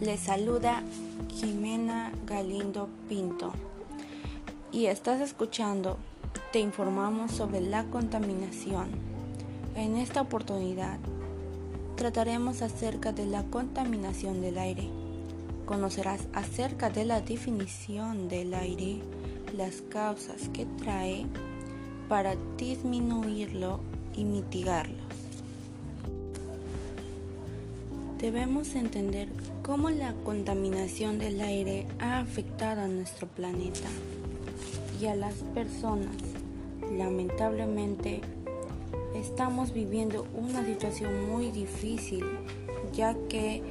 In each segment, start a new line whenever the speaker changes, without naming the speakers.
Les saluda Jimena Galindo Pinto y estás escuchando Te informamos sobre la contaminación. En esta oportunidad trataremos acerca de la contaminación del aire. Conocerás acerca de la definición del aire, las causas que trae para disminuirlo y mitigarlos. Debemos entender cómo la contaminación del aire ha afectado a nuestro planeta y a las personas. Lamentablemente, estamos viviendo una situación muy difícil, ya que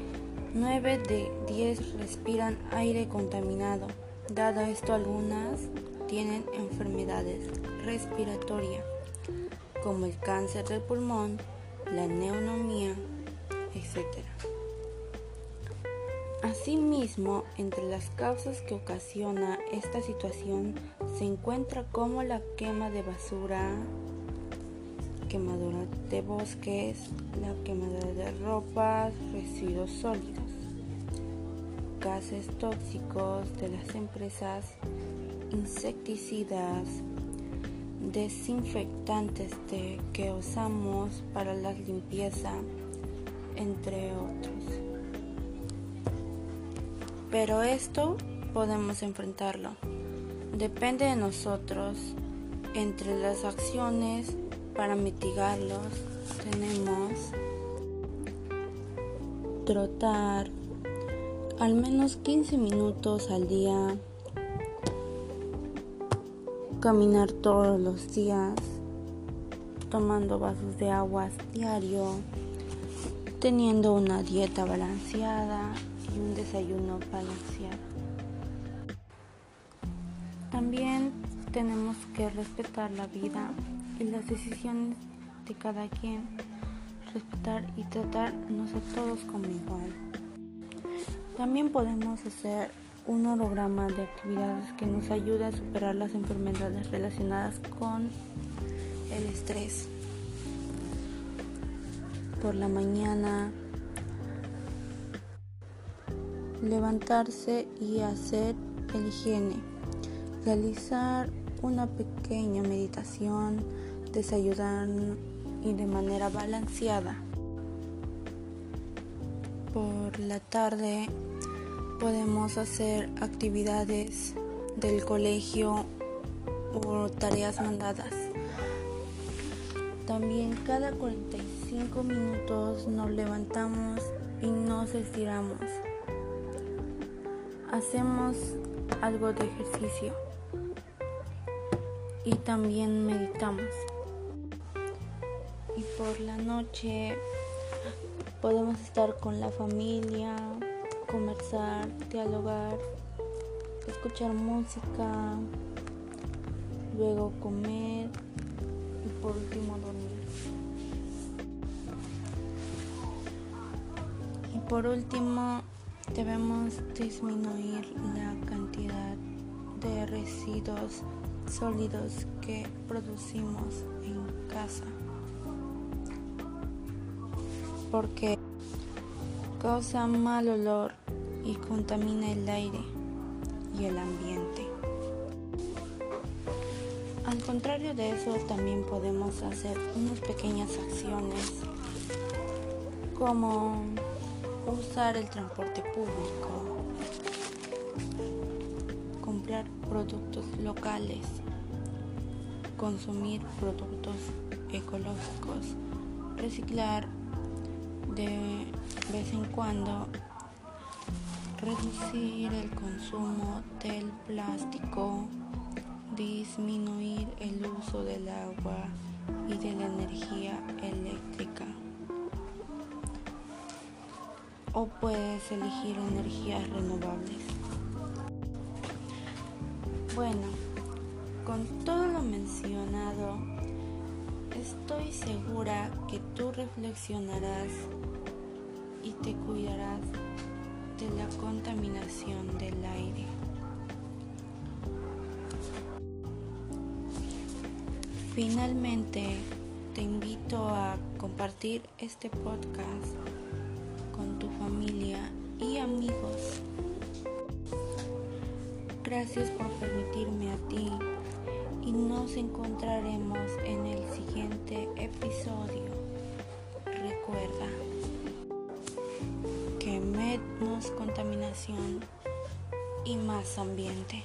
9 de 10 respiran aire contaminado. Dado esto, algunas tienen enfermedades respiratorias, como el cáncer del pulmón, la neumonía, etc. Asimismo, entre las causas que ocasiona esta situación se encuentra como la quema de basura, quemadura de bosques, la quemadura de ropas, residuos sólidos, gases tóxicos de las empresas, insecticidas, desinfectantes de, que usamos para la limpieza, entre otros. Pero esto podemos enfrentarlo. Depende de nosotros. Entre las acciones para mitigarlos tenemos trotar al menos 15 minutos al día, caminar todos los días, tomando vasos de agua diario, teniendo una dieta balanceada y un desayuno balanceado. También tenemos que respetar la vida y las decisiones de cada quien, respetar y tratarnos a todos como igual. También podemos hacer un holograma de actividades que nos ayude a superar las enfermedades relacionadas con el estrés por la mañana, levantarse y hacer el higiene, realizar una pequeña meditación, desayunar y de manera balanceada. Por la tarde podemos hacer actividades del colegio o tareas mandadas. También cada 45 minutos nos levantamos y nos estiramos. Hacemos algo de ejercicio y también meditamos. Y por la noche podemos estar con la familia, conversar, dialogar, escuchar música, luego comer y por último dormir. Por último debemos disminuir la cantidad de residuos sólidos que producimos en casa porque causa mal olor y contamina el aire y el ambiente. Al contrario de eso, también podemos hacer unas pequeñas acciones como usar el transporte público, comprar productos locales, consumir productos ecológicos, reciclar de vez en cuando. Reducir el consumo del plástico, disminuir el uso del agua y de la energía eléctrica. O puedes elegir energías renovables. Bueno, con todo lo mencionado, estoy segura que tú reflexionarás y te cuidarás de la contaminación del aire. Finalmente, te invito a compartir este podcast familia y amigos. Gracias por permitirme a ti y nos encontraremos en el siguiente episodio. Recuerda que menos contaminación y más ambiente.